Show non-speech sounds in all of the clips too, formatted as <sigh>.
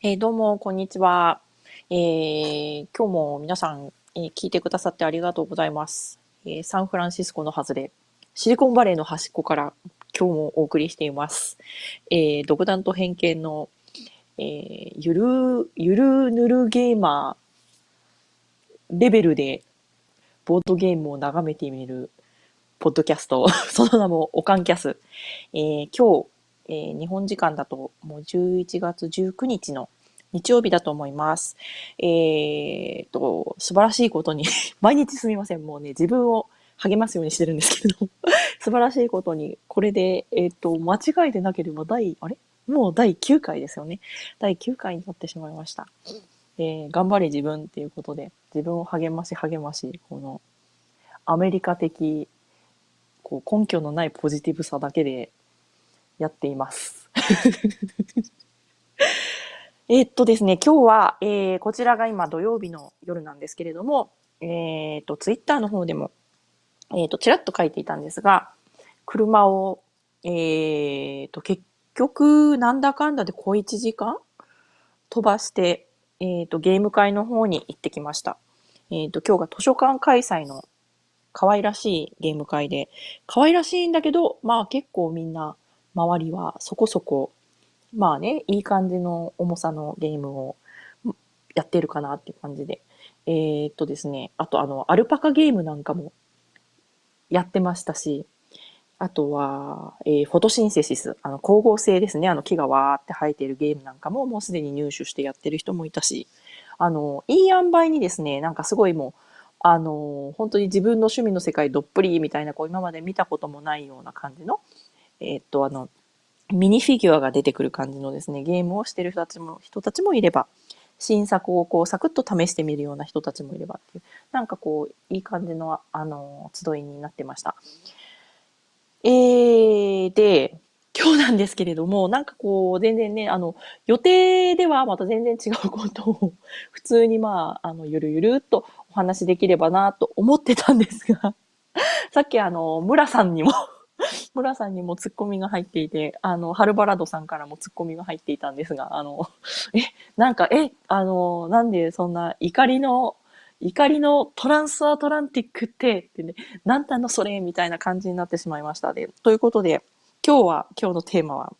えーどうも、こんにちは。えー今日も皆さん、えー聞いてくださってありがとうございます。えーサンフランシスコの外れ、シリコンバレーの端っこから今日もお送りしています。えー独断と偏見の、えーゆる、ゆるぬるゲーマーレベルでボードゲームを眺めてみるポッドキャスト、<laughs> その名もオカンキャス。えー今日、えー日本時間だともう11月19日の日曜日だと思います。えーっと、素晴らしいことに、<laughs> 毎日すみません。もうね、自分を励ますようにしてるんですけど、<laughs> 素晴らしいことに、これで、えーっと、間違いでなければ第、あれ？もう第9回ですよね。第9回になってしまいました。えー頑張れ自分っていうことで、自分を励まし励まし、この、アメリカ的、こう、根拠のないポジティブさだけでやっています。<laughs> えっとですね、今日は、えーこちらが今土曜日の夜なんですけれども、えーっと、ツイッターの方でも、えーっと、ちらっと書いていたんですが、車を、えっと、結局、なんだかんだで小1時間飛ばして、えっと、ゲーム会の方に行ってきました。えっと、今日が図書館開催の可愛らしいゲーム会で、可愛らしいんだけど、まあ結構みんな、周りはそこそこ、まあね、いい感じの重さのゲームをやってるかなっていう感じで。えーっとですね、あとあの、アルパカゲームなんかもやってましたし、あとは、えーフォトシンセシス、あの、光合成ですね、あの木がわーって生えてるゲームなんかももうすでに入手してやってる人もいたし、あの、いい塩梅にですね、なんかすごいもう、あの、本当に自分の趣味の世界どっぷりみたいな、こう今まで見たこともないような感じの、えーっと、あの、ミニフィギュアが出てくる感じのですね、ゲームをしてる人たちも、人たちもいれば、新作をこう、サクッと試してみるような人たちもいればっていう、なんかこう、いい感じの、あの、集いになってました。えー、で、今日なんですけれども、なんかこう、全然ね、あの、予定ではまた全然違うことを、普通にまあ、あの、ゆるゆるっとお話できればなと思ってたんですが、さっきあの、村さんにも <laughs> 村さんにもツッコミが入っていて、あの、ハルバラドさんからもツッコミが入っていたんですが、あの、<laughs> え、なんか、え、あの、なんでそんな怒りの、怒りのトランスアトランティックって、ってね、なんたのそれみたいな感じになってしまいましたで。ということで、今日は、今日のテーマは、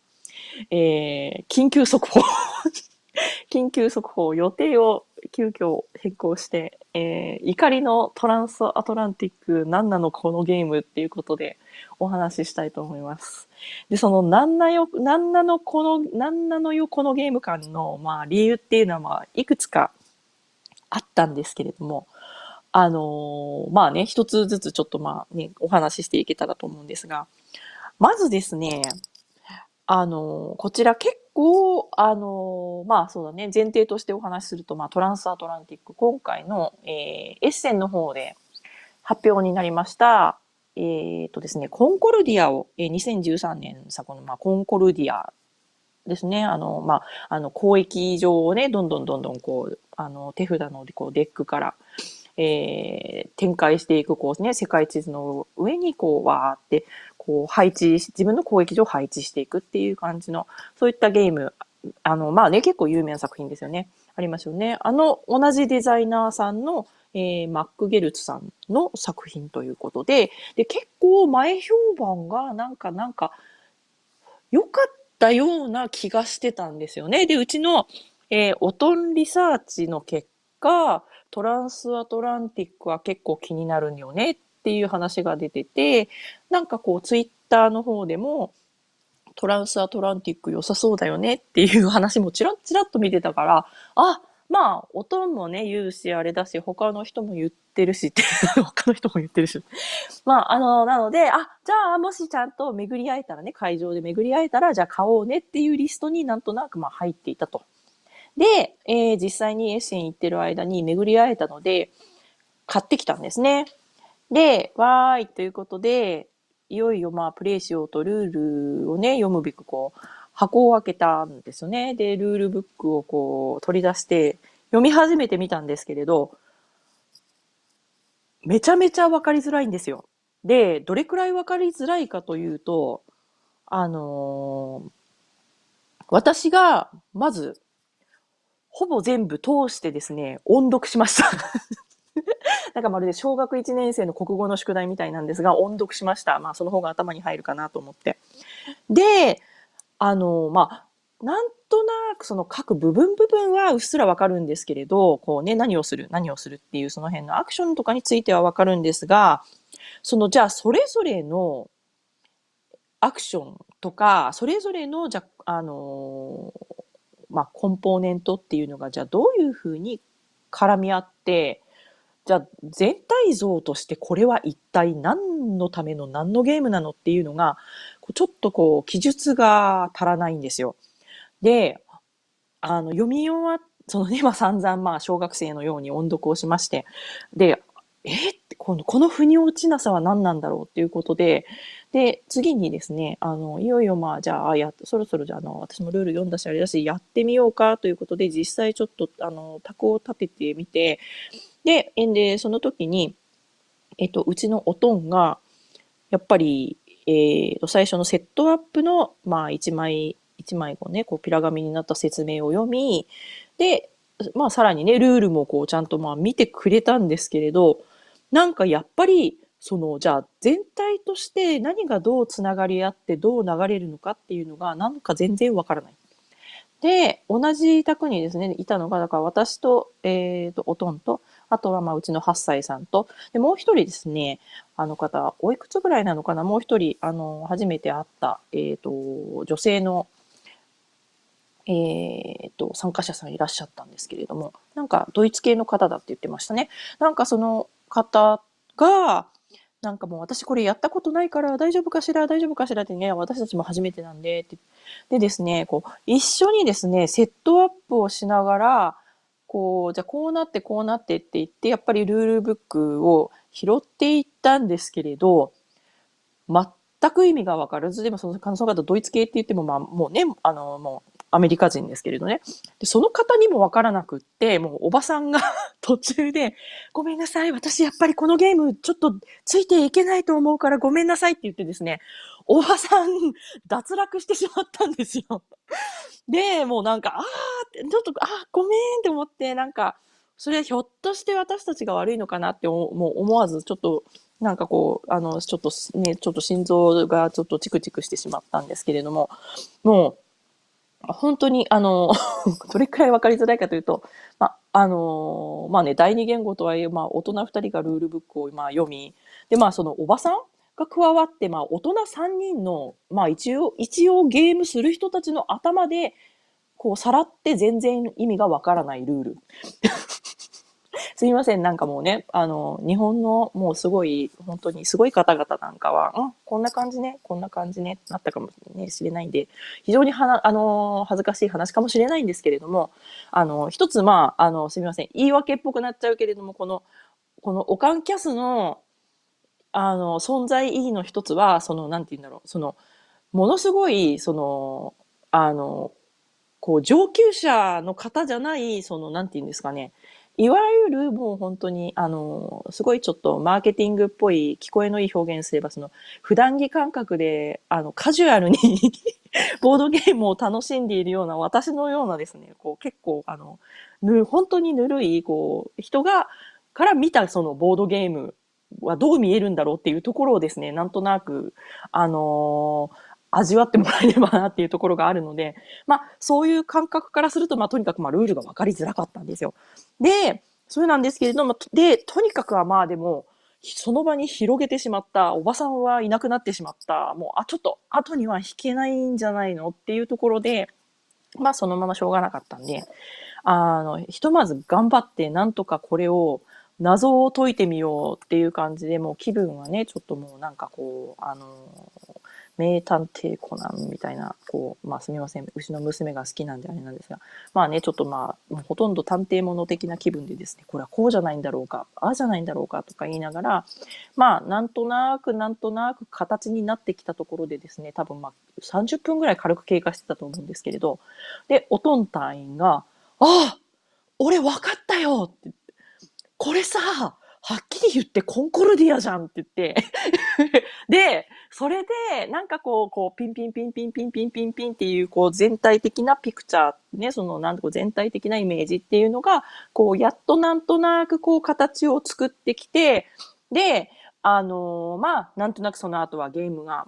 えー、緊急速報。<laughs> 緊急速報、予定を急遽変更して、えー、怒りのトランスアトランティック、なんなのこのゲームっていうことでお話ししたいと思います。で、その、なんなよ、なんなのこの、なんなのよこのゲーム感の、まあ、理由っていうのは、まあ、いくつかあったんですけれども、あのーまあね、一つずつちょっとまあね、お話ししていけたらと思うんですが、まずですね、あのーこちら結構、あのまあそうだね、前提としてお話しすると、まあトランスアトランティック、今回の、えーエッセンの方で発表になりました、えっとですね、コンコルディアを、えー2013年作の、まあ、コンコルディアですね。あの、まあ、あの、交易上をね、どんどんどんどんこう、あの、手札のこうデックから、えー展開していく、こうね、世界地図の上にこう、わーって、こう、配置し、自分の交易上を配置していくっていう感じの、そういったゲーム、あの、まあね、結構有名な作品ですよね。ありますよね。あの、同じデザイナーさんの、えーマック・ゲルツさんの作品ということで、で、結構前評判が、なんか、なんか、良かったような気がしてたんですよね。で、うちの、えーオトンリサーチの結果、トランスアトランティックは結構気になるんよねっっていう話が出てて、なんかこう、ツイッターの方でも、トランスアトランティック良さそうだよねっていう話もちらっちらっと見てたから、あ、まあ、おとんもね、言うし、あれだし、他の人も言ってるしって、他の人も言ってるし。まあ、あの、なので、あ、じゃあ、もしちゃんと巡り会えたらね、会場で巡り会えたら、じゃあ買おうねっていうリストになんとなく、まあ、入っていたと。で、えー実際にエッセン行ってる間に巡り会えたので、買ってきたんですね。で、わーい、ということで、いよいよまあ、プレイしようとルールをね、読むべくこう、箱を開けたんですよね。で、ルールブックをこう、取り出して、読み始めてみたんですけれど、めちゃめちゃわかりづらいんですよ。で、どれくらいわかりづらいかというと、あのー私が、まず、ほぼ全部通してですね、音読しました。なんかまるで小学1年生の国語の宿題みたいなんですが、音読しました。まあ、その方が頭に入るかなと思って。で、あの、まあ、なんとなくその各部分部分はうっすらわかるんですけれど、こうね、何をする、何をするっていうその辺のアクションとかについてはわかるんですが、そのじゃあそれぞれのアクションとか、それぞれの、じゃあ、のまあ、コンポーネントっていうのが、じゃあどういうふうに絡み合って、じゃあ全体像としてこれは一体何のための何のゲームなのっていうのが、ちょっとこう、記述が足らないんですよ。で、あの、読み終わっそのね、<laughs> まあ散々まあ小学生のように音読をしまして、で、えこの、この腑に落ちなさは何なんだろうっていうことで、で、次にですね、あの、いよいよまあ、じゃあ、や、そろそろじゃあ、あの、私もルール読んだし、あれだし、やってみようかということで、実際ちょっと、あの、卓を立ててみて、で、んで、その時に、えっと、うちのおとんが、やっぱり、えー、と、最初のセットアップの、まあ、一枚、一枚こうね、こう、ピラ紙になった説明を読み、で、まあ、さらにね、ルールもこう、ちゃんとまあ、見てくれたんですけれど、なんかやっぱり、その、じゃあ全体として何がどうつながり合ってどう流れるのかっていうのがなんか全然わからない。で、同じ宅にですね、いたのが、だから私と、えっ、ー、と、おとんと、あとはまあうちの8歳さんと、で、もう一人ですね、あの方、おいくつぐらいなのかな、もう一人、あの、初めて会った、えっ、ー、と、女性の、えっ、ー、と、参加者さんいらっしゃったんですけれども、なんかドイツ系の方だって言ってましたね。なんかその方が、なんかもう私これやったことないから大丈夫かしら大丈夫かしらってね、私たちも初めてなんで、って。でですね、こう、一緒にですね、セットアップをしながら、こう、じゃあこうなってこうなってって言って、やっぱりルールブックを拾っていったんですけれど、全く意味がわからず、でもその、その方ドイツ系って言っても、まあもうね、あの、もうアメリカ人ですけれどね。で、その方にもわからなくって、もうおばさんが <laughs> 途中で、ごめんなさい、私やっぱりこのゲームちょっとついていけないと思うからごめんなさいって言ってですね、おばさん脱落してしまったんですよ。<laughs> で、もうなんか、あーちょっと、あーごめんって思って、なんか、それはひょっとして私たちが悪いのかなってもう思わず、ちょっと、なんかこう、あの、ちょっとね、ちょっと心臓がちょっとチクチクしてしまったんですけれども、もう、本当に、あの、<laughs> どれくらい分かりづらいかというと、まあ、あの、まあね、第二言語とはいえ、まあ、大人二人がルールブックを、まあ、読み、で、まあ、そのおばさんが加わって、まあ、大人三人の、まあ、一応、一応ゲームする人たちの頭で、こう、さらって全然意味がわからないルール。<laughs> すいません、なんかもうね、あの、日本のもうすごい、本当にすごい方々なんかは、うん、こんな感じね、こんな感じね、なったかもしれないんで、非常にはな、あの、恥ずかしい話かもしれないんですけれども、あの、一つ、まあ、あの、すみません、言い訳っぽくなっちゃうけれども、この、このオカンキャスの、あの、存在意義の一つは、その、なんて言うんだろう、その、ものすごい、その、あの、こう、上級者の方じゃない、その、なんて言うんですかね、いわゆるもう本当に、あの、すごいちょっとマーケティングっぽい、聞こえのいい表現すれば、その、普段着感覚で、あの、カジュアルに <laughs> ボードゲームを楽しんでいるような、私のようなですね、こう、結構、あの、ぬ、本当にぬるい、こう、人が、から見たそのボードゲームはどう見えるんだろうっていうところをですね、なんとなく、あのー味わってもらえればなっていうところがあるので、まあ、そういう感覚からすると、まあ、とにかく、まあ、ルールが分かりづらかったんですよ。で、それなんですけれども、で、とにかくはまあでも、その場に広げてしまった、おばさんはいなくなってしまった、もう、あ、ちょっと後には引けないんじゃないのっていうところで、まあそのまましょうがなかったんで、あの、ひとまず頑張ってなんとかこれを謎を解いてみようっていう感じで、もう気分はね、ちょっともうなんかこう、あの、名探偵コナンみたいな、こう、まあすみません、うちの娘が好きなんであれなんですが、まあね、ちょっとまあ、ほとんど探偵物的な気分でですね、これはこうじゃないんだろうか、ああじゃないんだろうかとか言いながら、まあ、なんとなくなんとなく形になってきたところでですね、多分まあ30分ぐらい軽く経過してたと思うんですけれど、で、おとん隊員が、ああ俺分かったよってこれさ、はっきり言ってコンコルディアじゃんって言って。<laughs> で、それで、なんかこう、こう、ピンピンピンピンピンピンピンピンっていう、こう、全体的なピクチャー、ね、その、なんと全体的なイメージっていうのが、こう、やっとなんとなくこう、形を作ってきて、で、あのー、まあ、なんとなくその後はゲームが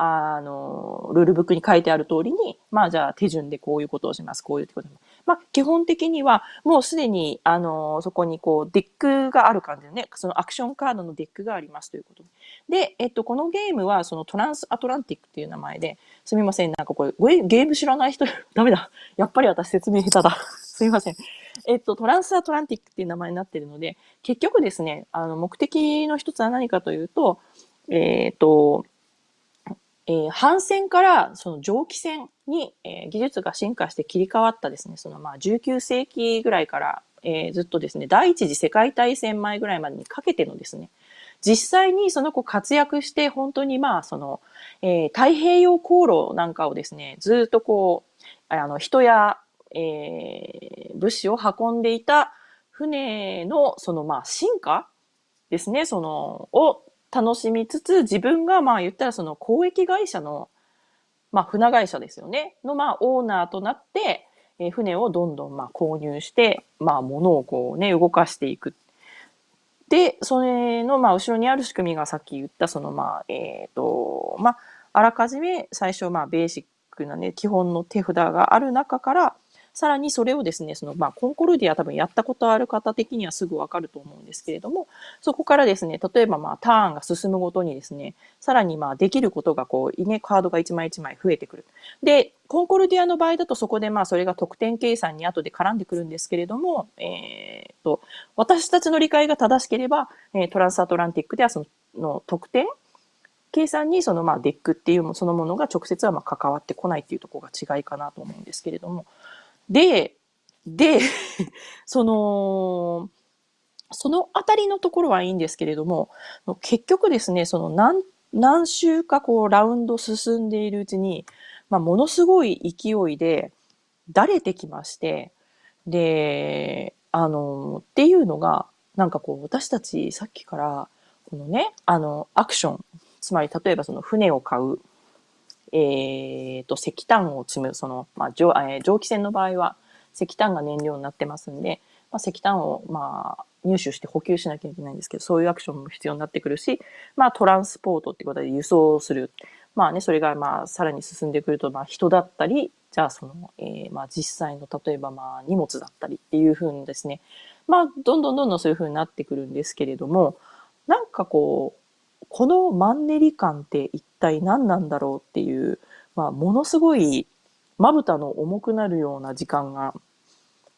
あの、ルールブックに書いてある通りに、まあじゃあ手順でこういうことをします、こういうことまあ基本的にはもうすでに、あの、そこにこうデックがある感じでね、そのアクションカードのデックがありますということで。えっと、このゲームはそのトランスアトランティックっていう名前で、すみません、なんかこれ、ゲーム知らない人、<laughs> ダメだ。やっぱり私説明下手だ。<laughs> すみません。えっと、トランスアトランティックっていう名前になってるので、結局ですね、あの、目的の一つは何かというと、えっ、と、えー、反戦からその蒸気船に、えー、技術が進化して切り替わったですね、そのまあ19世紀ぐらいから、えー、ずっとですね、第一次世界大戦前ぐらいまでにかけてのですね、実際にその子活躍して本当にまあその、えー、太平洋航路なんかをですね、ずっとこう、あの人や、えー、物資を運んでいた船のそのまあ進化ですね、その、を楽しみつつ、自分がまあ言ったらその公益会社の、まあ船会社ですよね、のまあオーナーとなって、えー、船をどんどんまあ購入して、まあ物をこうね、動かしていく。で、それのまあ後ろにある仕組みがさっき言ったそのまあ、えっ、ー、と、まあ、あらかじめ最初まあベーシックなね、基本の手札がある中から、さらにそれをですね、その、まあ、コンコルディア多分やったことある方的にはすぐわかると思うんですけれども、そこからですね、例えばまあ、ターンが進むごとにですね、さらにまあ、できることがこう、ね、カードが一枚一枚増えてくる。で、コンコルディアの場合だとそこでまあ、それが得点計算に後で絡んでくるんですけれども、えー、と、私たちの理解が正しければ、え、トランスアトランティックではその得点計算にそのまあデックっていうそのものが直接はま関わってこないっていうところが違いかなと思うんですけれども、で、で、<laughs> その、そのあたりのところはいいんですけれども、結局ですね、その何、何週かこうラウンド進んでいるうちに、まあ、ものすごい勢いで、だれてきまして、で、あの、っていうのが、なんかこう、私たちさっきから、このね、あの、アクション、つまり例えばその船を買う、えっ、ー、と、石炭を積む、その、まあ、蒸えー、蒸気船の場合は石炭が燃料になってますんで、まあ、石炭を、まあ、入手して補給しなきゃいけないんですけど、そういうアクションも必要になってくるし、まあ、トランスポートってことで輸送する。まあね、それが、まあ、さらに進んでくると、まあ、人だったり、じゃあ、その、えー、まあ、実際の、例えば、まあ、荷物だったりっていうふうにですね、まあ、どんどんどんどんそういうふうになってくるんですけれども、なんかこう、このマンネリ感って一体何なんだろうっていう、まあ、ものすごいまぶたの重くなるような時間が、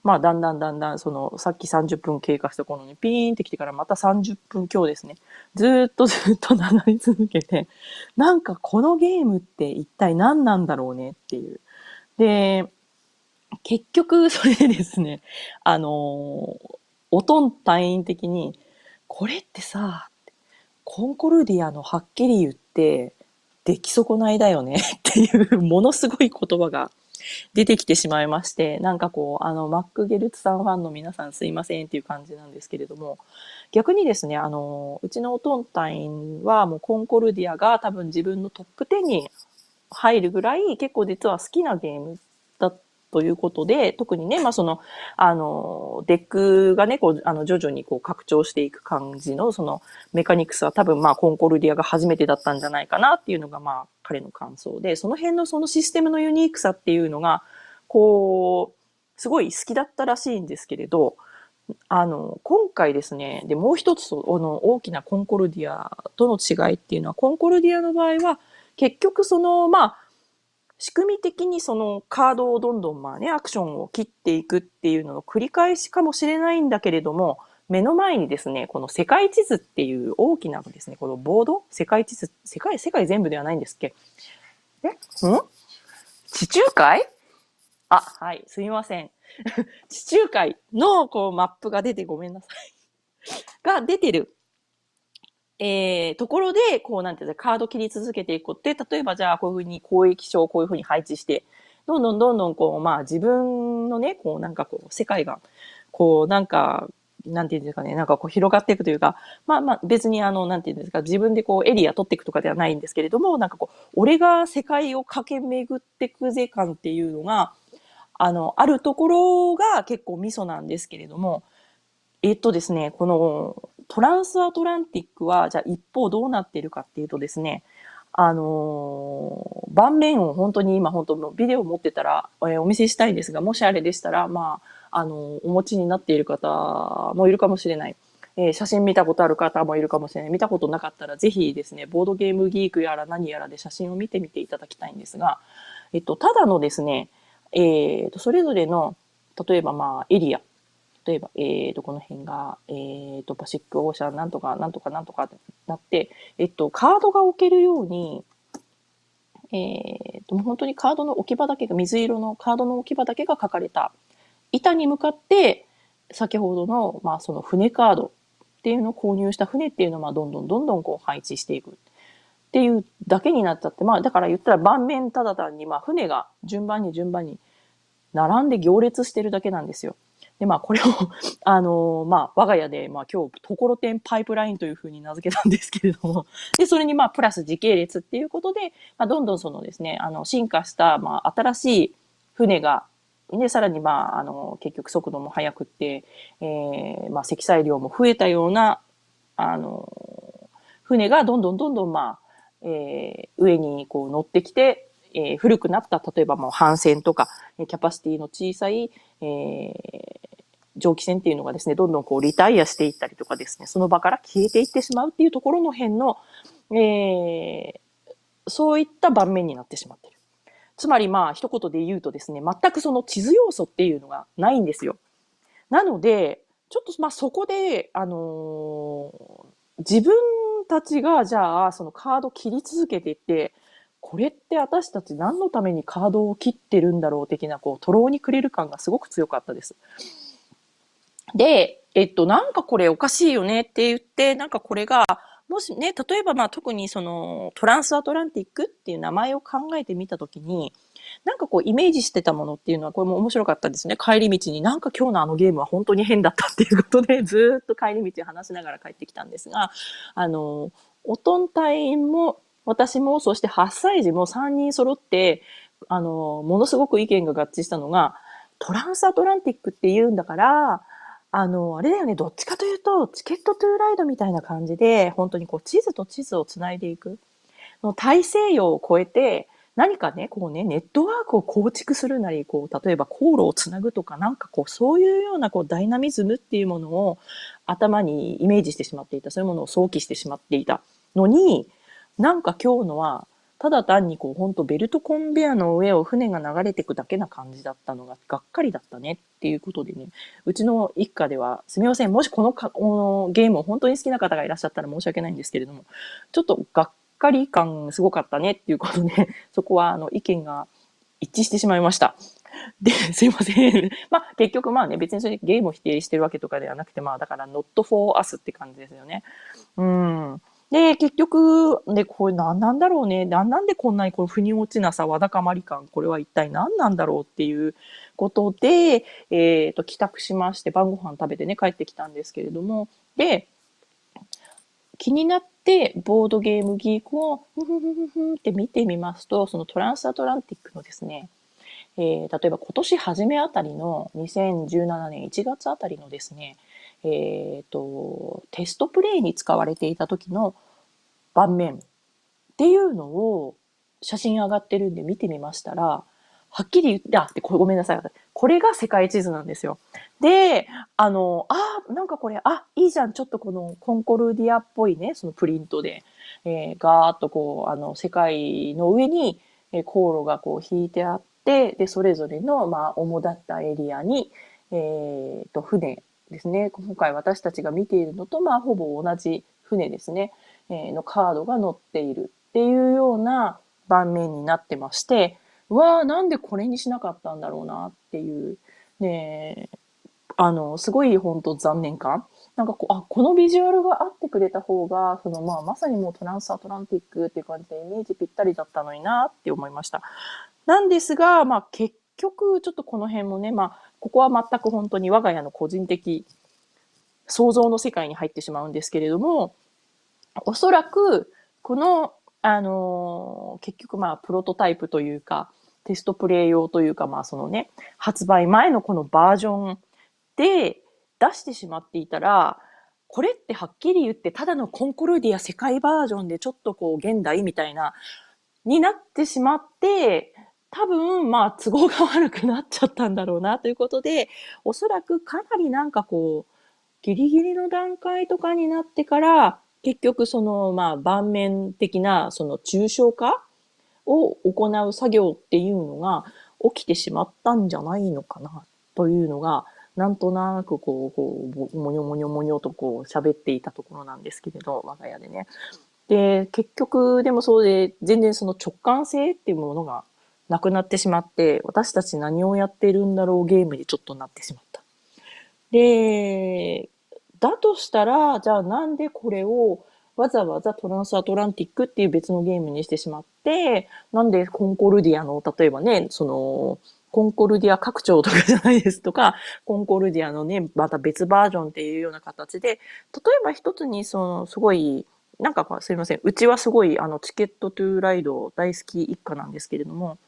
まあ、だんだんだんだん、その、さっき30分経過した頃にピーンってきてからまた30分今日ですね。ずっとずっと流れ続けて、なんかこのゲームって一体何なんだろうねっていう。で、結局それでですね、あのおとん隊員的に、これってさ、コンコルディアのはっきり言って、出来損ないだよね <laughs> っていうものすごい言葉が出てきてしまいまして、なんかこう、あの、マック・ゲルツさんファンの皆さんすいませんっていう感じなんですけれども、逆にですね、あの、うちのおとんタインはもうコンコルディアが多分自分のトップ10に入るぐらい結構実は好きなゲームということで、特にね、まあその、あの、デックがね、こう、あの、徐々にこう拡張していく感じの、その、メカニクスは多分まあコンコルディアが初めてだったんじゃないかなっていうのがまあ彼の感想で、その辺のそのシステムのユニークさっていうのが、こう、すごい好きだったらしいんですけれど、あの、今回ですね、で、もう一つ、あの、大きなコンコルディアとの違いっていうのは、コンコルディアの場合は、結局その、まあ、仕組み的にそのカードをどんどんまあね、アクションを切っていくっていうのの繰り返しかもしれないんだけれども、目の前にですね、この世界地図っていう大きなですね、このボード？世界地図、世界、世界全部ではないんですっけ？え？ん？地中海？あ、はい、すみません。地中海のこうマップが出てごめんなさい。が出てる。えー、ところで、こう、なんていうか、カード切り続けていくって、例えばじゃあ、こういうふうに交易所をこういうふうに配置して、どんどんどんどん、こう、まあ、自分のね、こう、なんかこう、世界が、こう、なんか、なんていうんですかね、なんかこう広がっていくというか、まあまあ別にあの、なんていうんですか、自分でこうエリア取っていくとかではないんですけれども、なんかこう、俺が世界を駆け巡ってくぜ感っていうのが、あの、あるところが結構ミソなんですけれども、えっとですね、このトランスアトランティックは、じゃあ一方どうなってるかっていうとですね、あのー、盤面を本当に今本当のビデオ持ってたら、えー、お見せしたいんですが、もしあれでしたら、まあ、あのー、お持ちになっている方もいるかもしれない。え、写真見たことある方もいるかもしれない。見たことなかったら、ぜひですね、ボードゲームギークやら何やらで写真を見てみていただきたいんですが、えっと、ただのですね、えっと、それぞれの、例えばまあ、エリア、例えば、えっ、と、この辺が、えっ、と、パシックオーシャンなんとか、なんとか、なんとかってなって、えっと、カードが置けるように、えっと、本当にカードの置き場だけが、水色のカードの置き場だけが書かれた板に向かって、先ほどの、まあ、その船カードっていうのを購入した船っていうのを、まあ、どんどんどんどんこう配置していく。っていうだけになっちゃって、まあ、だから言ったら盤面ただ単に、まあ、船が順番に順番に並んで行列してるだけなんですよ。で、まあ、これを <laughs> あの、まあ、我が家で、まあ、今日、ところてんパイプラインというふうに名付けたんですけれども、<laughs> で、それに、まあ、プラス時系列っていうことで、まあ、どんどんそのですね、あの、進化した、まあ、新しい船が、で、さらに、まあ、あの、結局速度も速くって、えー、まあ、積載量も増えたような、あの、船がどんどんどんどん、まあ、えー、上にこう乗ってきて、えー、古くなった、例えばもう帆船とか、キャパシティの小さい、えー、蒸気船っていうのがですね、どんどんこうリタイアしていったりとかですね、その場から消えていってしまうっていうところの辺の、えー、そういった盤面になってしまっている。つまりまあ一言で言うとですね、全くその地図要素っていうのがないんですよ。なので、ちょっとまあそこで、あのー、自分たちがじゃあそのカード切り続けていって、これって私たち何のためにカードを切ってるんだろう的な、こう、とろうにくれる感がすごく強かったです。で、えっと、なんかこれおかしいよねって言って、なんかこれが、もしね、例えばまあ特にそのトランスアトランティックっていう名前を考えてみたときに、なんかこうイメージしてたものっていうのはこれも面白かったですね。帰り道になんか今日のあのゲームは本当に変だったっていうことで <laughs> ずっと帰り道話しながら帰ってきたんですが、あの、おとん隊員も私もそして8歳児も3人揃って、あの、ものすごく意見が合致したのが、トランスアトランティックって言うんだから、あの、あれだよね、どっちかというと、チケットトゥーライドみたいな感じで、本当にこう、地図と地図をつないでいく。の大西洋を超えて、何かね、こうね、ネットワークを構築するなり、こう、例えば航路をつなぐとか、なんかこう、そういうようなこう、ダイナミズムっていうものを頭にイメージしてしまっていた、そういうものを想起してしまっていたのに、なんか今日のは、ただ単にこう、ほんとベルトコンベアの上を船が流れてくだけな感じだったのが、がっかりだったねっていうことでね、うちの一家では、すみません、もしこのかこのゲームを本当に好きな方がいらっしゃったら申し訳ないんですけれども、ちょっとがっかり感すごかったねっていうことで、<laughs> そこはあの意見が一致してしまいました。で、すいません。<laughs> まあ、結局まあね、別にそれゲームを否定してるわけとかではなくて、まあ、だから not for us って感じですよね。うん。で、結局、で、これ何なんだろうね。何なんでこんなにこの腑に落ちなさ、わだかまり感、これは一体何なんだろうっていうことで、えっ、ー、と、帰宅しまして、晩ご飯食べてね、帰ってきたんですけれども、で、気になって、ボードゲームギークを、ふふふふふって見てみますと、そのトランスアトランティックのですね、えー、例えば今年初めあたりの2017年1月あたりのですね、えっ、ー、と、テストプレイに使われていた時の盤面っていうのを写真上がってるんで見てみましたら、はっきり言って、あ、ってごめんなさい。これが世界地図なんですよ。で、あの、あ、なんかこれ、あ、いいじゃん。ちょっとこのコンコルディアっぽいね、そのプリントで、えー、ガーッとこう、あの、世界の上に、えー、航路がこう引いてあって、で、それぞれの、まあ、主だったエリアに、えっ、ー、と、船ですね。今回私たちが見ているのと、まあ、ほぼ同じ船ですね。えー、のカードが載っているっていうような盤面になってまして、うわーなんでこれにしなかったんだろうなっていう、ねあの、すごい本当残念感。なんかこう、あ、このビジュアルがあってくれた方が、そのまあまさにもうトランスアトランティックっていう感じでイメージぴったりだったのになって思いました。なんですが、まあ結局ちょっとこの辺もね、まあここは全く本当に我が家の個人的想像の世界に入ってしまうんですけれども、おそらく、この、あのー、結局まあ、プロトタイプというか、テストプレイ用というか、まあそのね、発売前のこのバージョンで出してしまっていたら、これってはっきり言ってただのコンコルディア世界バージョンでちょっとこう現代みたいな、になってしまって、多分、まあ、都合が悪くなっちゃったんだろうなということで、おそらくかなりなんかこう、ギリギリの段階とかになってから、結局その、まあ、盤面的な、その抽象化を行う作業っていうのが起きてしまったんじゃないのかなというのが、なんとなくこう、こうもにょもにょもにょとこう喋っていたところなんですけれど、我が家でね。で、結局でもそうで、全然その直感性っていうものがなくなってしまって、私たち何をやってるんだろうゲームにちょっとなってしまった。で、だとしたら、じゃあなんでこれをわざわざトランスアトランティックっていう別のゲームにしてしまって、なんでコンコルディアの、例えばね、その、コンコルディア拡張とかじゃないですとか、コンコルディアのね、また別バージョンっていうような形で、例えば一つにその、すごい、なんかすいません。うちはすごい、あの、チケットトゥーライド大好き一家なんですけれども、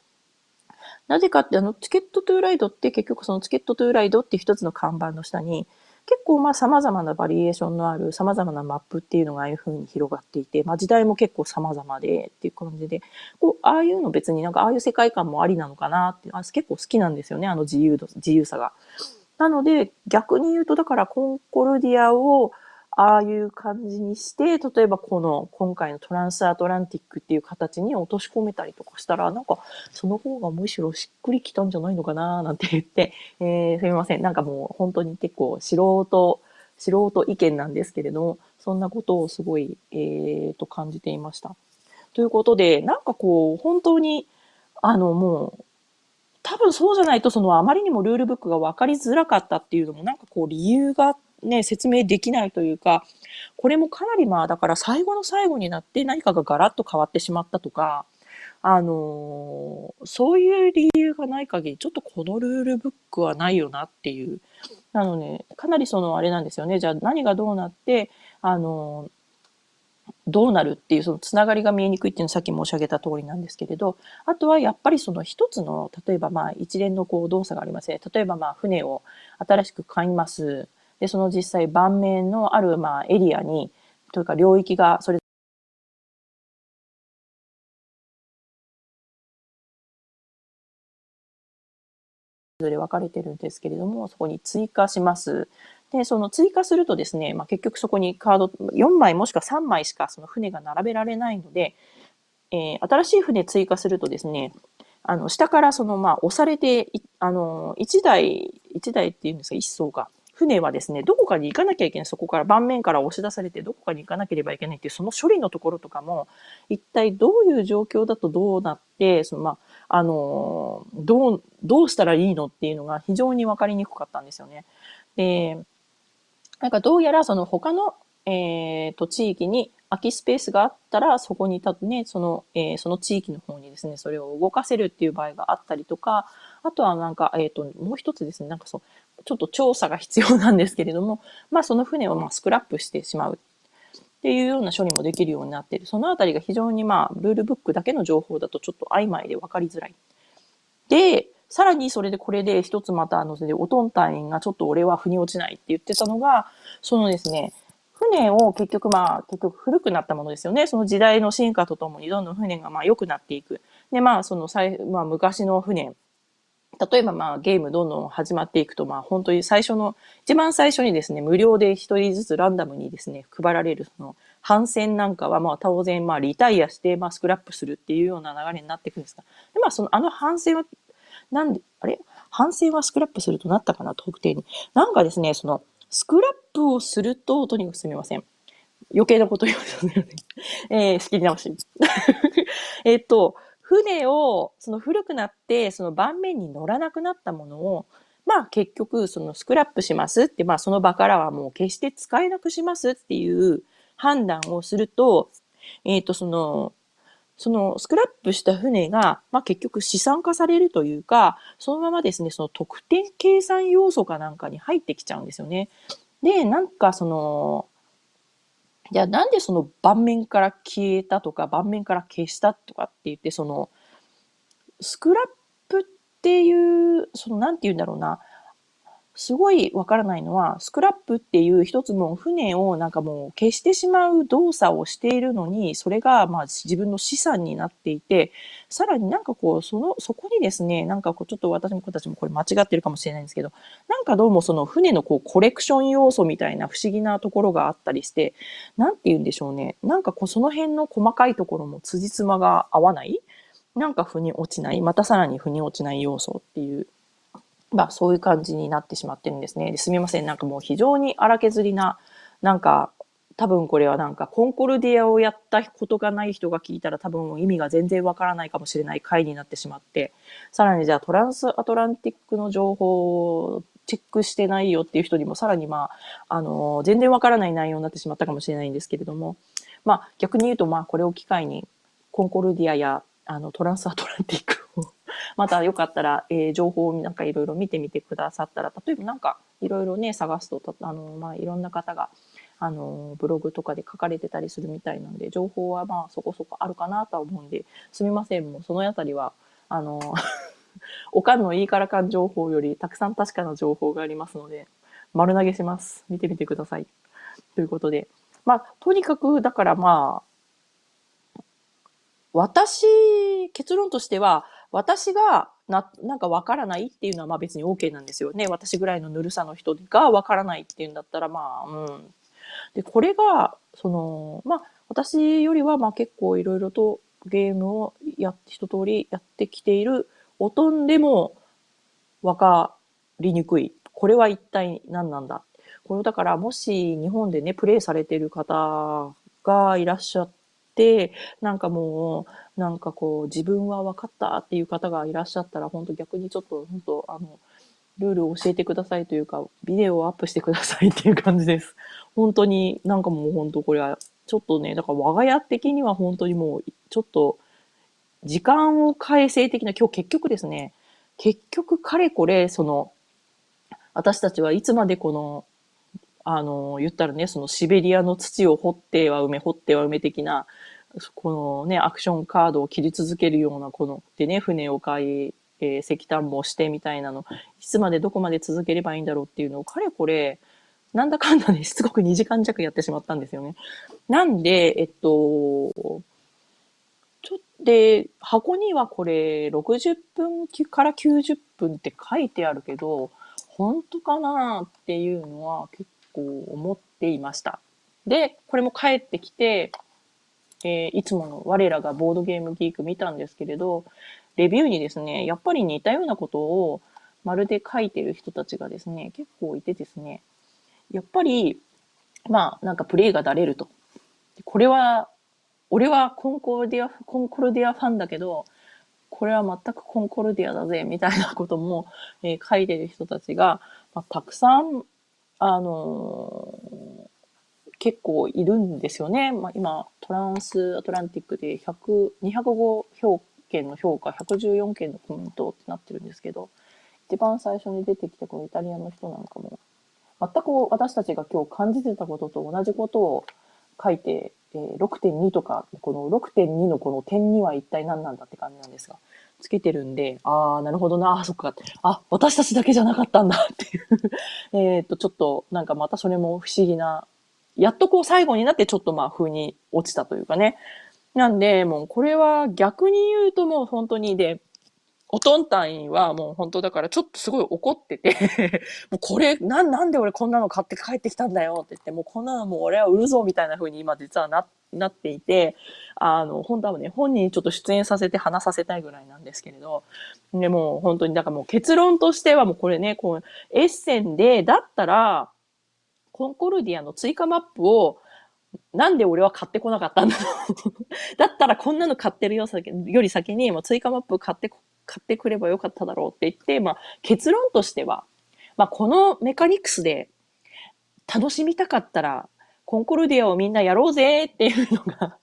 なぜかって、あの、チケットトゥーライドって結局そのチケットトゥーライドって一つの看板の下に、結構まあ様々なバリエーションのある様々なマップっていうのがああいう風に広がっていて、まあ時代も結構様々でっていう感じで、こう、ああいうの別になんかああいう世界観もありなのかなってあ結構好きなんですよね、あの自由度、自由さが。なので逆に言うとだからコンコルディアをああいう感じにして、例えばこの今回のトランスアトランティックっていう形に落とし込めたりとかしたら、なんかその方がむしろしっくりきたんじゃないのかななんて言って、<laughs> えー、すみません。なんかもう本当に結構素人、素人意見なんですけれども、そんなことをすごい、えー、と感じていました。ということで、なんかこう、本当に、あのもう、多分そうじゃないと、そのあまりにもルールブックが分かりづらかったっていうのも、なんかこう理由があっね、説明できないというか、これもかなりまあ、だから最後の最後になって何かがガラッと変わってしまったとか、あのー、そういう理由がない限り、ちょっとこのルールブックはないよなっていう。なので、かなりそのあれなんですよね。じゃあ何がどうなって、あのーどうなるっていうそのつながりが見えにくいっていうのはさっき申し上げた通りなんですけれど、あとはやっぱりその一つの、例えばまあ一連のこう動作がありますね。例えばまあ船を新しく買います。で、その実際盤面のある、まあ、エリアに、というか領域がそれぞれ分かれてるんですけれども、そこに追加します。で、その追加するとですね、まあ、結局そこにカード4枚もしくは3枚しかその船が並べられないので、えー、新しい船追加するとですね、あの、下からその、まあ、押されて、あの、1台、1台っていうんですか、1層が、船はですね、どこかに行かなきゃいけない。そこから盤面から押し出されてどこかに行かなければいけないっていう、その処理のところとかも、一体どういう状況だとどうなって、そのまあ、あの、どう、どうしたらいいのっていうのが非常にわかりにくかったんですよね。で、なんかどうやらその他の、えっ、ー、と、地域に空きスペースがあったら、そこに立ってね、その、えー、その地域の方にですね、それを動かせるっていう場合があったりとか、あとはなんか、えっ、ー、と、もう一つですね、なんかそう、ちょっと調査が必要なんですけれども、<laughs> まあその船をまあスクラップしてしまうっていうような処理もできるようになっている。そのあたりが非常にまあルールブックだけの情報だとちょっと曖昧で分かりづらい。で、さらにそれでこれで一つまたあの、おとん隊員がちょっと俺は腑に落ちないって言ってたのが、そのですね、船を結局まあ、結局古くなったものですよね。その時代の進化とともにどんどん船がまあ良くなっていく。で、まあ、その最、まあ昔の船例えばまあゲームどんどん始まっていくとまあ本当に最初の、一番最初にですね、無料で一人ずつランダムにですね、配られるその反戦なんかはまあ当然まあリタイアしてまあスクラップするっていうような流れになっていくんですが、でまあそのあの反戦は、なんで、あれ？反戦はスクラップするとなったかな、特定に。なんかですね、そのスクラップをすると、とにかくすみません。余計なこと言われたので、えー、仕切り直し。<laughs> えっと、船を、その古くなって、その盤面に乗らなくなったものを、まあ結局、そのスクラップしますって、まあその場からはもう決して使えなくしますっていう判断をすると、えっ、ー、と、その、そのスクラップした船が、まあ結局資産化されるというか、そのままですね、その得点計算要素かなんかに入ってきちゃうんですよね。で、なんかその、じゃあなんでその盤面から消えたとか、盤面から消したとかって言って、その、スクラップっていう、その、何て言うんだろうな、すごいわからないのは、スクラップっていう一つも船をなんかもう消してしまう動作をしているのに、それがまあ自分の資産になっていて、さらになんかこう、その、そこにですね、なんかこう、ちょっと私も子たちもこれ間違ってるかもしれないんですけど、なんかどうもその船のこう、コレクション要素みたいな不思議なところがあったりして、なんて言うんでしょうね。なんかこう、その辺の細かいところも辻褄が合わないなんか腑に落ちない、またさらに腑に落ちない要素っていうまあそういう感じになってしまってるんですね。ですみません。なんかもう非常に荒削りな、なんか多分これはなんかコンコルディアをやったことがない人が聞いたら多分意味が全然わからないかもしれない回になってしまって、さらにじゃあトランスアトランティックの情報をチェックしてないよっていう人にもさらにまあ、あの、全然わからない内容になってしまったかもしれないんですけれども、まあ逆に言うとまあこれを機会にコンコルディアやあのトランスアトランティックをまたよかったら、えー、情報をなんかいろいろ見てみてくださったら、例えばなんかいろいろね、探すと、あの、まあ、いろんな方が、あの、ブログとかで書かれてたりするみたいなんで、情報はまあそこそこあるかなとは思うんで、すみません、もうそのあたりは、あの、<laughs> おかんのいいからかん情報よりたくさん確かな情報がありますので、丸投げします。見てみてください。ということで。まあ、とにかく、だからまあ、私、結論としては、私がな、なんかわからないっていうのはまあ別に OK なんですよね。私ぐらいのぬるさの人がわからないっていうんだったらまあ、うん。で、これが、その、まあ私よりはまあ結構いろいろとゲームをや、一通りやってきているおとんでもわかりにくい。これは一体何なんだこれだからもし日本でね、プレイされている方がいらっしゃって、なんかもう、なんかこう、自分は分かったっていう方がいらっしゃったら、本当逆にちょっと、本当あの、ルールを教えてくださいというか、ビデオをアップしてくださいっていう感じです。本当になんかもう本当これは、ちょっとね、だから我が家的には本当にもう、ちょっと、時間を改正的な、今日結局ですね、結局かれこれ、その、私たちはいつまでこの、あの、言ったらね、そのシベリアの土を掘っては埋め、掘っては埋め的な、このね、アクションカードを切り続けるような、この、でね、船を買い、えー、石炭もしてみたいなの、いつまでどこまで続ければいいんだろうっていうのを、かれこれ、なんだかんだね、<laughs> しつこく2時間弱やってしまったんですよね。なんで、えっと、ちょっと、で、箱にはこれ、60分から90分って書いてあるけど、本当かなっていうのは結構思っていました。で、これも帰ってきて、えー、いつもの我らがボードゲームギーク見たんですけれど、レビューにですね、やっぱり似たようなことをまるで書いてる人たちがですね、結構いてですね、やっぱり、まあ、なんかプレイがだれると。これは、俺はコンコルディア、コンコルディアファンだけど、これは全くコンコルディアだぜ、みたいなことも、えー、書いてる人たちが、まあ、たくさん、あの結構いるんですよね。まあ、今、トランスアトランティックで100、205評件の評価、114件のコメントってなってるんですけど、一番最初に出てきたこのイタリアの人なんかも、全く私たちが今日感じてたことと同じことを書いて、えー、6.2とか、この6.2のこの点2は一体何なんだって感じなんですが、つけてるんで、ああ、なるほどな、あそっか、あ、私たちだけじゃなかったんだっていう。<laughs> えっと、ちょっとなんかまたそれも不思議なやっとこう最後になってちょっとまあ風に落ちたというかね。なんで、もうこれは逆に言うともう本当にで、おとんたんはもう本当だからちょっとすごい怒ってて <laughs> もうこれな、なんで俺こんなの買って帰ってきたんだよって言って、もうこんなのもう俺は売るぞみたいな風に今実はな、なっていて、あの、本当はね、本人ちょっと出演させて話させたいぐらいなんですけれど、でも本当に、だからもう結論としてはもうこれね、こう、エッセンで、だったら、コンコルディアの追加マップを、なんで俺は買ってこなかったんだろう。<laughs> だったらこんなの買ってるよより先に、もう追加マップ買って、買ってくればよかっただろうって言って、まあ結論としては、まあこのメカニクスで楽しみたかったら、コンコルディアをみんなやろうぜっていうのが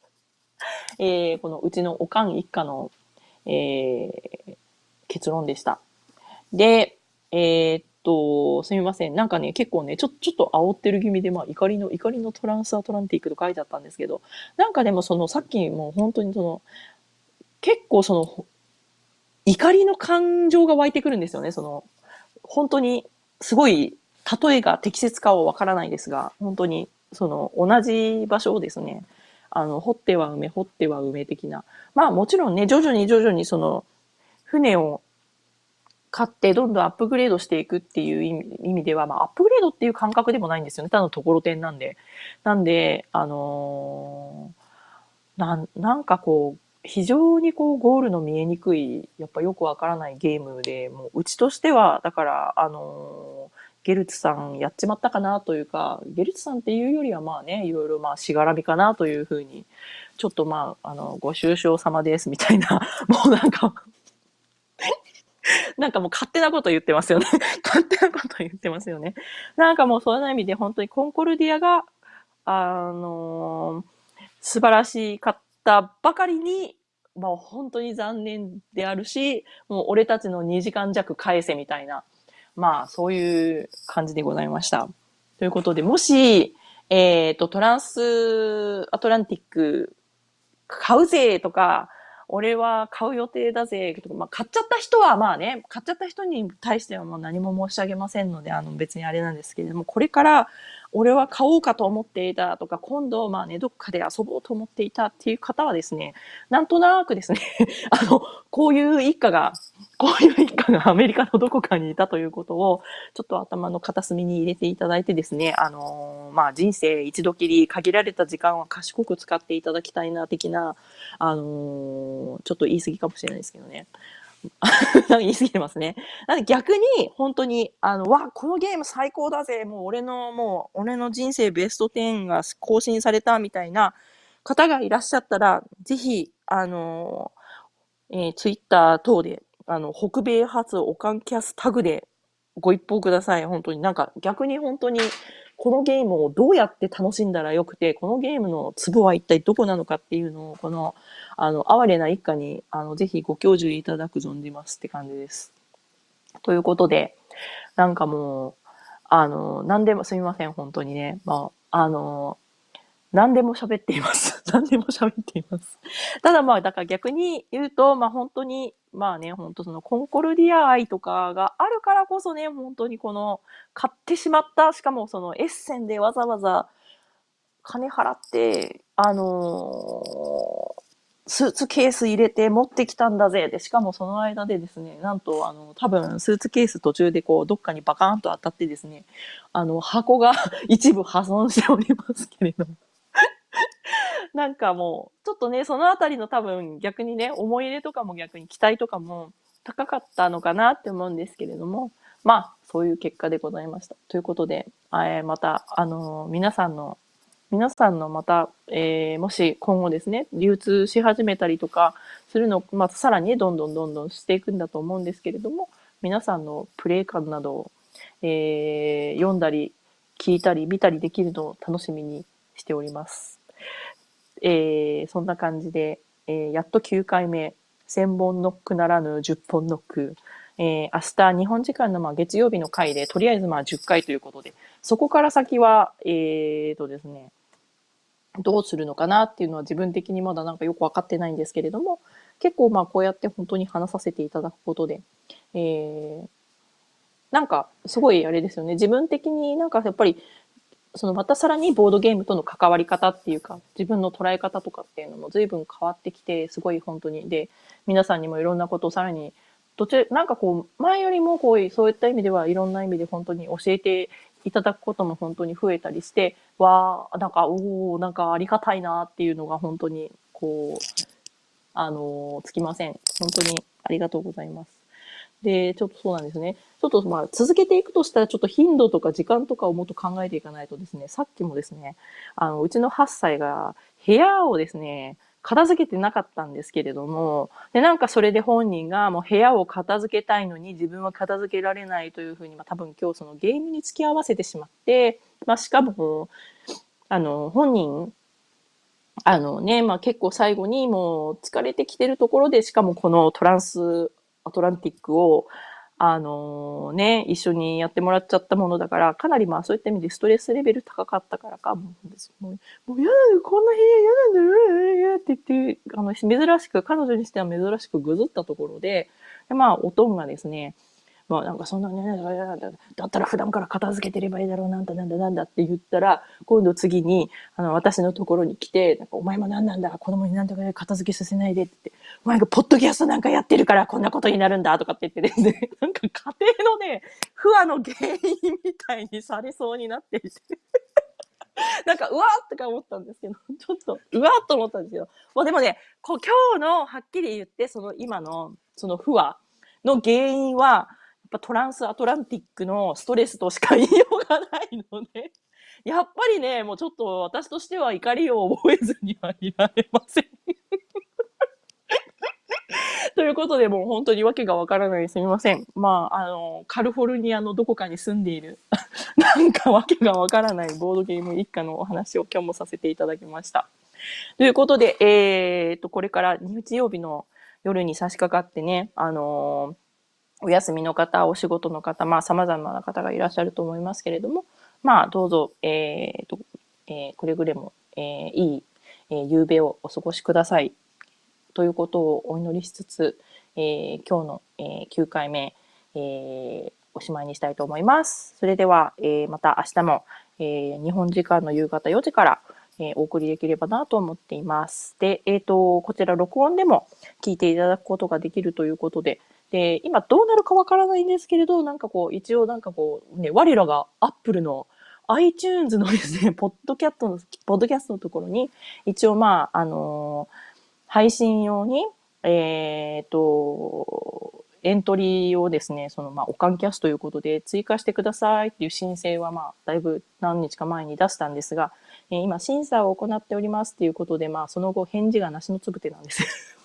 <laughs> えー、このうちのおかん一家の、えー、結論でした。で、えー、っと、すみません。なんかね、結構ね、ちょ、ちょっと煽ってる気味で、まあ、怒りの、怒りのトランスアトランティックと書いてあったんですけど、なんかでもその、さっきもう本当にその、結構その、怒りの感情が湧いてくるんですよね。その、本当に、すごい、例えが適切かはわからないですが、本当に、その、同じ場所をですね、あの、掘っては埋め、掘っては埋め的な。まあもちろんね、徐々に徐々にその、船を買ってどんどんアップグレードしていくっていう意味では、まあアップグレードっていう感覚でもないんですよね。ただのところてんなんで。なんで、あのー、なん、なんかこう、非常にこうゴールの見えにくい、やっぱよくわからないゲームで、もううちとしては、だから、あのー、ゲルツさんやっちまったかなというか、ゲルツさんっていうよりはまあね、いろいろまあしがらみかなというふうに、ちょっとまあ、あの、ご愁傷様ですみたいな、<laughs> もうなんか <laughs> なんかもう勝手なこと言ってますよね <laughs> 勝手なこと言ってますよね。なんかもうそういう意味で本当にコンコルディアが、あのー、素晴らしかったたばかりに、まあ本当に残念であるし、もう俺たちの2時間弱返せみたいな、まあそういう感じでございました。ということで、もし、えっ、ー、と、トランスアトランティック買うぜとか、俺は買う予定だぜとか、まあ、買っちゃった人はまあね、買っちゃった人に対してはもう何も申し上げませんので、あの別にあれなんですけれども、これから俺は買おうかと思っていたとか、今度、まあね、どっかで遊ぼうと思っていたっていう方はですね、なんとなくですね、<laughs> あの、こういう一家が、こういう一家が <laughs> アメリカのどこかにいたということを、ちょっと頭の片隅に入れていただいてですね、あの、まあ人生一度きり限られた時間は賢く使っていただきたいな、的な、あの、ちょっと言い過ぎかもしれないですけどね。<laughs> 言い過ぎてますね。なんで逆に、本当に、あの、わ、このゲーム最高だぜ、もう俺の、もう、俺の人生ベスト10が更新されたみたいな方がいらっしゃったら、ぜひ、あの、えー、ツイッター等で、あの、北米発オカンキャスタグでご一報ください。本当に。なんか逆に本当にこのゲームをどうやって楽しんだらよくて、このゲームのツボは一体どこなのかっていうのを、この、あの、哀れな一家に、あの、ぜひご教授いただく存じますって感じです。ということで、なんかもう、あの、何でも、すみません、本当にね。まあ、あの、何でも喋っています。<laughs> 何でも喋っています。ただまあ、だから逆に言うと、まあ本当に、まあね、本当そのコンコルディア愛とかがあるからこそね、本当にこの買ってしまった、しかもそのエッセンでわざわざ金払って、あのー、スーツケース入れて持ってきたんだぜ。で、しかもその間でですね、なんと、あの、多分、スーツケース途中でこう、どっかにバカーンと当たってですね、あの、箱が <laughs> 一部破損しておりますけれども。<laughs> なんかもう、ちょっとね、そのあたりの多分逆にね、思い入れとかも逆に期待とかも高かったのかなって思うんですけれども、まあ、そういう結果でございました。ということで、えー、また、あのー、皆さんの、皆さんのまた、えー、もし今後ですね、流通し始めたりとかするの、またさらに、どんどんどんどんしていくんだと思うんですけれども、皆さんのプレイ感などを、えー、読んだり、聞いたり、見たりできるのを楽しみにしております。えー、そんな感じで、えー、やっと9回目、1000本ノックならぬ10本ノック、えー、明日日本時間のまあ月曜日の回で、とりあえずまあ10回ということで、そこから先は、えーとですね、どうするのかなっていうのは自分的にまだなんかよくわかってないんですけれども、結構まあこうやって本当に話させていただくことで、えー、なんかすごいあれですよね。自分的になんかやっぱりそのまたさらにボードゲームとの関わり方っていうか、自分の捉え方とかっていうのも随分変わってきて、すごい本当に。で、皆さんにもいろんなことをさらに、途中、なんかこう、前よりもこう、そういった意味ではいろんな意味で本当に教えていただくことも本当に増えたりして、わあ、なんか、おおなんかありがたいなっていうのが本当に、こう、あのつきません。本当にありがとうございます。で、ちょっとそうなんですね。ちょっとまあ続けていくとしたらちょっと頻度とか時間とかをもっと考えていかないとですね、さっきもですね、あの、うちの8歳が部屋をですね、片付けてなかったんですけれども、で、なんかそれで本人がもう部屋を片付けたいのに自分は片付けられないというふうに、まあ多分今日そのゲームに付き合わせてしまって、まあしかも、あの、本人、あのね、まあ結構最後にもう疲れてきてるところで、しかもこのトランスアトランティックを、あのね、一緒にやってもらっちゃったものだから、かなりまあそういった意味でストレスレベル高かったからか、もう、もう、もう嫌だこんな部屋嫌なんだって言って、あの、珍しく、彼女にしては珍しくぐずったところで、でまあ、おとんがですね、まあなんかそんなね、だったら普段から片付けてればいいだろう、なんだなんだなんだって言ったら、今度次に、あの、私のところに来て、なんかお前も何なんだ、子供になんとか片付けさせないでって、お前がポッドキャストなんかやってるからこんなことになるんだとかって言ってですね、<laughs> なんか家庭のね、不和の原因みたいにされそうになっていて。<laughs> なんか、うわーとか思ったんですけど、ちょっと、うわーと思ったんですけど、もうでもね、こう今日のはっきり言って、その今の、その不和の原因は、ぱトランスアトランティックのストレスとしか言いようがないので、<laughs> やっぱりね、もうちょっと私としては怒りを覚えずにはいられません。<laughs> ということで、もう本当にわけがわからないすみません。まあ、あの、カリフォルニアのどこかに住んでいる、<laughs> なんかわけがわからないボードゲーム一家のお話を今日もさせていただきました。ということで、えー、っと、これから日曜日の夜に差し掛かってね、あのお休みの方、お仕事の方、まあ様々な方がいらっしゃると思いますけれども、まあどうぞ、えー、と、えー、くれぐれも、えー、いい、えー、夕べをお過ごしください。ということをお祈りしつつ、えー、今日の、えー、9回目、えー、おしまいにしたいと思います。それでは、えー、また明日も、えー、日本時間の夕方4時から、えー、お送りできればなと思っています。で、えっ、ー、と、こちら録音でも聞いていただくことができるということで、で、今どうなるかわからないんですけれど、なんかこう、一応なんかこう、ね、我らがアップルの iTunes のですね、ポッドキャストの、ポッドキャストのところに、一応まあ、あのー、配信用に、えっ、ー、と、エントリーをですね、そのまあ、オカンキャスということで追加してくださいっていう申請はまあ、だいぶ何日か前に出したんですが、えー、今審査を行っておりますっていうことで、まあ、その後返事がなしのつぶてなんです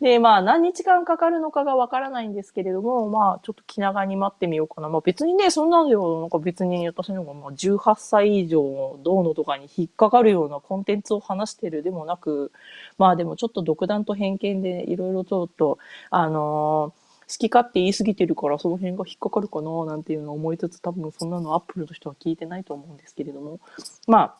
で、まあ、何日間かかるのかがわからないんですけれども、まあ、ちょっと気長に待ってみようかな。まあ、別にね、そんなんでよ、なんか別に私の方が、まあ、18歳以上、どうのとかに引っかかるようなコンテンツを話してるでもなく、まあ、でもちょっと独断と偏見でいろいろちょっと、あのー好き勝手言い過ぎてるからその辺が引っかかるかななんていうのを思いつつ多分そんなのアップルとしては聞いてないと思うんですけれどもまあ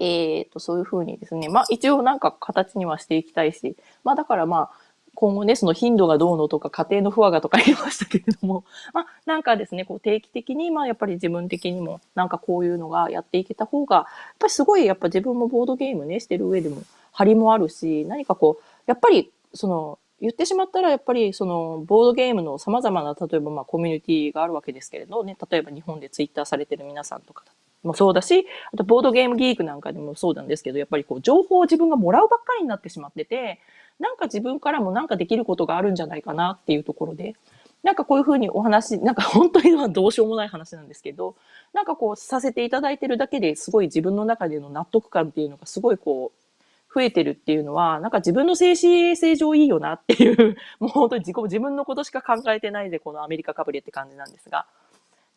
えっ、ー、と、そういうふうにですね、まあ一応なんか形にはしていきたいし、まあだからまあ、今後ね、その頻度がどうのとか、家庭の不和がとか言いましたけれども、<laughs> まあ、なんかですね、こう定期的に、まあ、やっぱり自分的にも、なんかこういうのがやっていけた方が、やっぱりすごい、やっぱ自分もボードゲームね、してる上でも、張りもあるし、何かこう、やっぱり、その、言ってしまったら、やっぱり、その、ボードゲームの様々な、例えば、まあ、コミュニティがあるわけですけれどね、例えば日本でツイッターされてる皆さんとかもそうだし、あとボードゲームギークなんかでもそうなんですけど、やっぱりこう情報を自分がもらうばっかりになってしまってて、なんか自分からもなんかできることがあるんじゃないかなっていうところで、なんかこういうふうにお話、なんか本当にはどうしようもない話なんですけど、なんかこうさせていただいてるだけですごい自分の中での納得感っていうのがすごいこう、増えてるっていうのは、なんか自分の精神衛生上いいよなっていう、もう本当に自己、自分のことしか考えてないで、このアメリカかぶれって感じなんですが。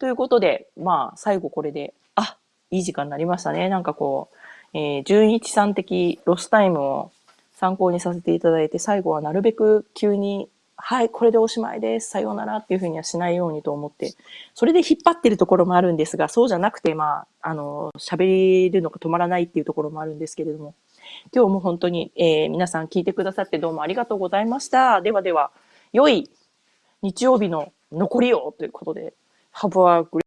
ということで、まあ、最後これで、あ、いい時間になりましたね。なんかこう、えー、純一さん的ロスタイムを参考にさせていただいて、最後はなるべく急に、はい、これでおしまいです。さようならっていうふうにはしないようにと思って、それで引っ張ってるところもあるんですが、そうじゃなくて、まあ、あの、喋るのが止まらないっていうところもあるんですけれども、今日も本当に、えー、皆さん聞いてくださってどうもありがとうございました。ではでは、良い日曜日の残りをということで、Hamburg